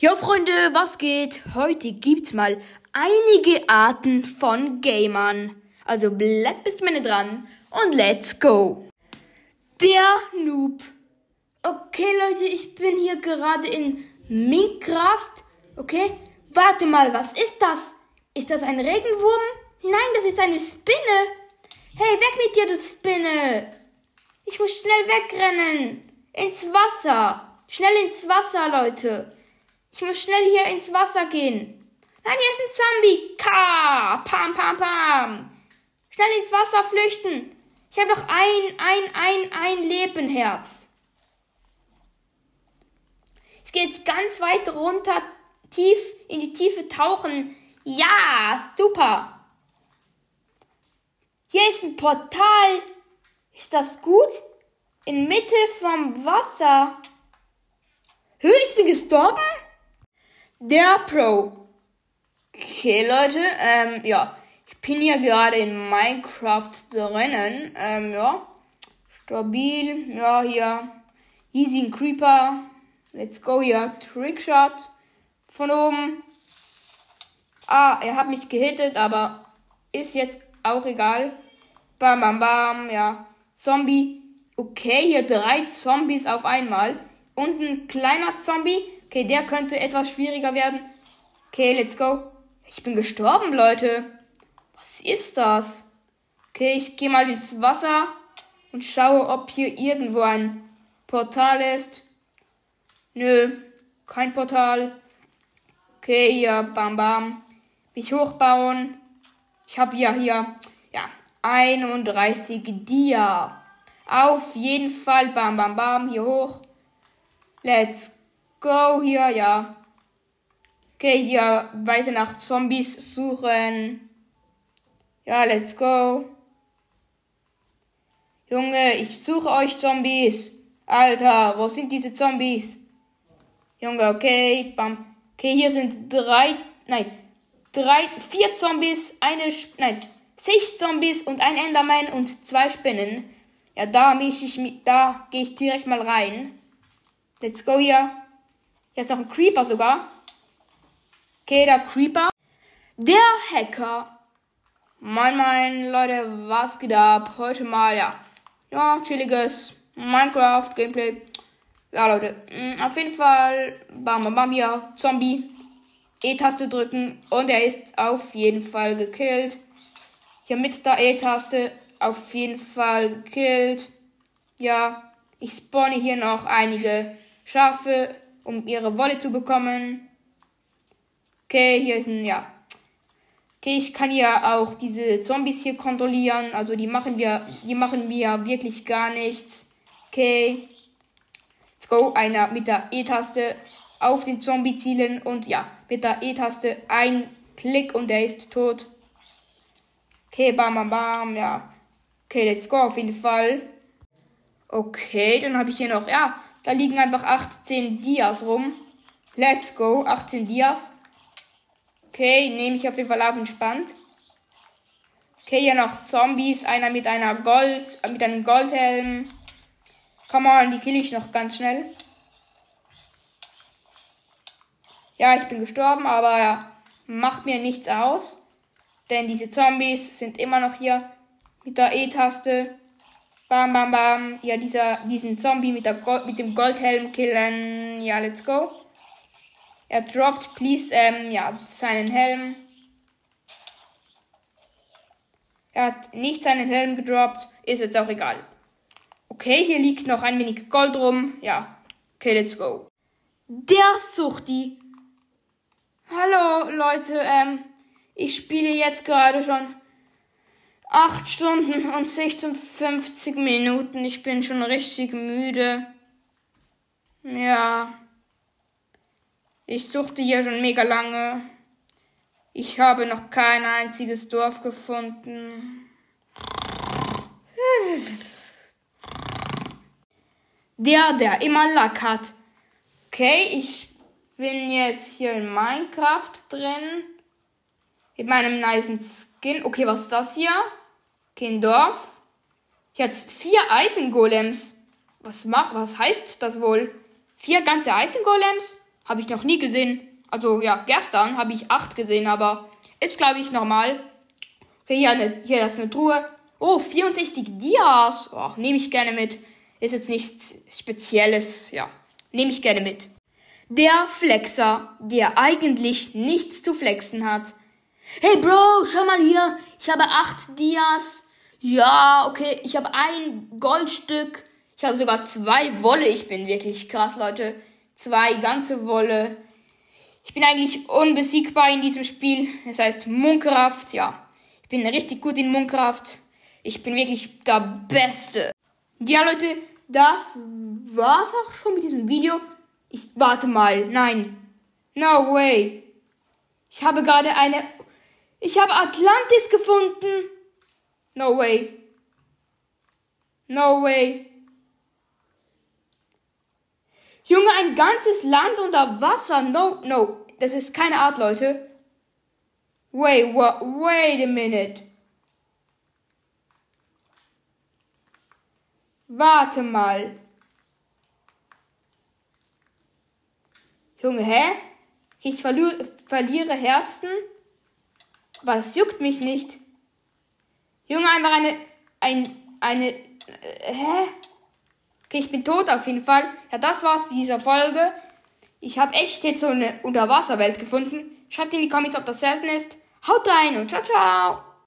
Jo Freunde, was geht? Heute gibt's mal einige Arten von Gamern. Also bleibt bis Ende dran und let's go. Der Noob. Okay Leute, ich bin hier gerade in Minecraft. Okay, warte mal, was ist das? Ist das ein Regenwurm? Nein, das ist eine Spinne. Hey, weg mit dir, du Spinne. Ich muss schnell wegrennen. Ins Wasser. Schnell ins Wasser, Leute. Ich muss schnell hier ins Wasser gehen. Nein, hier ist ein Zombie. Ka. Pam, pam, pam. Schnell ins Wasser flüchten. Ich habe noch ein, ein, ein, ein Lebenherz. Ich gehe jetzt ganz weit runter, tief in die Tiefe tauchen. Ja, super. Hier ist ein Portal. Ist das gut? In Mitte vom Wasser. Hö, ich bin gestorben? Der Pro. Okay, Leute, ähm, ja. Ich bin hier gerade in Minecraft drinnen. Ähm, ja. Stabil. Ja, hier. Easy ein Creeper. Let's go hier. Trickshot. Von oben. Ah, er hat mich gehittet, aber ist jetzt auch egal. Bam, bam, bam, ja. Zombie. Okay, hier drei Zombies auf einmal. Und ein kleiner Zombie. Okay, der könnte etwas schwieriger werden. Okay, let's go. Ich bin gestorben, Leute. Was ist das? Okay, ich gehe mal ins Wasser und schaue, ob hier irgendwo ein Portal ist. Nö, kein Portal. Okay, hier, bam, bam. Mich hochbauen. Ich habe ja hier, ja, 31 Dia. Auf jeden Fall, bam, bam, bam, hier hoch. Let's go hier, ja. Okay, hier weiter nach Zombies suchen. Ja, let's go. Junge, ich suche euch Zombies. Alter, wo sind diese Zombies? Junge, okay, bam. Okay, hier sind drei, nein, drei, vier Zombies, eine, nein, sechs Zombies und ein Enderman und zwei Spinnen. Ja, da misch ich mich, da gehe ich direkt mal rein. Let's go hier. Jetzt noch ein Creeper sogar. Okay, der Creeper. Der Hacker. Moin, moin, Leute, was geht ab? Heute mal, ja. Ja, chilliges Minecraft-Gameplay. Ja, Leute, mh, auf jeden Fall. Bam, bam, bam, hier. Zombie. E-Taste drücken und er ist auf jeden Fall gekillt. Hier mit der E-Taste auf jeden Fall gekillt. Ja, ich spawne hier noch einige Schafe, um ihre Wolle zu bekommen. Okay, hier ist ein, ja. Okay, ich kann ja auch diese Zombies hier kontrollieren. Also die machen wir, die machen mir wirklich gar nichts. Okay. Let's go. Einer mit der E-Taste auf den Zombie zielen und ja, mit der E-Taste ein Klick und er ist tot. Okay, bam, bam, bam, ja. Okay, let's go auf jeden Fall. Okay, dann habe ich hier noch, ja, da liegen einfach 18 Dias rum. Let's go, 18 Dias. Okay, nehme ich auf jeden Fall auf entspannt. Okay, hier noch Zombies, einer mit einer Gold, äh, mit einem Goldhelm. Come on, die kill ich noch ganz schnell. Ja, ich bin gestorben, aber macht mir nichts aus. Denn diese Zombies sind immer noch hier mit der E-Taste. Bam, bam, bam. Ja, dieser, diesen Zombie mit, Gold, mit dem Goldhelm killen. Ja, let's go. Er droppt, please, ähm, ja, seinen Helm. Er hat nicht seinen Helm gedroppt. Ist jetzt auch egal. Okay, hier liegt noch ein wenig Gold rum. Ja. Okay, let's go. Der Suchti. Hallo, Leute, ähm, ich spiele jetzt gerade schon 8 Stunden und 56 Minuten. Ich bin schon richtig müde. Ja. Ich suchte hier schon mega lange. Ich habe noch kein einziges Dorf gefunden. Der, der immer Lack hat. Okay, ich bin jetzt hier in Minecraft drin. Mit meinem niceen Skin. Okay, was ist das hier? Okay, ein Dorf. Jetzt vier Eisengolems. Was, was heißt das wohl? Vier ganze Eisengolems? Habe ich noch nie gesehen. Also ja, gestern habe ich acht gesehen, aber ist glaube ich normal. Okay, hier, eine, hier jetzt eine Truhe. Oh, 64 Dias. Oh, nehme ich gerne mit. Ist jetzt nichts Spezielles. Ja, nehme ich gerne mit. Der Flexer, der eigentlich nichts zu flexen hat. Hey Bro, schau mal hier. Ich habe acht Dias. Ja, okay. Ich habe ein Goldstück. Ich habe sogar zwei Wolle. Ich bin wirklich krass, Leute. Zwei ganze Wolle. Ich bin eigentlich unbesiegbar in diesem Spiel. Das heißt Mundkraft, ja. Ich bin richtig gut in Mundkraft. Ich bin wirklich der Beste. Ja, Leute, das war's auch schon mit diesem Video. Ich warte mal. Nein. No way. Ich habe gerade eine. Ich habe Atlantis gefunden. No way. No way. Junge, ein ganzes Land unter Wasser. No, no. Das ist keine Art, Leute. Wait, what? Wait a minute. Warte mal. Junge, hä? Ich verliere, Herzen? Das juckt mich nicht. Junge, einfach eine, ein, eine, äh, hä? Okay, ich bin tot auf jeden Fall. Ja, das war's mit dieser Folge. Ich habe echt jetzt so eine Unterwasserwelt gefunden. Schreibt in die Kommentare, ob das selten ist. Haut rein und ciao, ciao.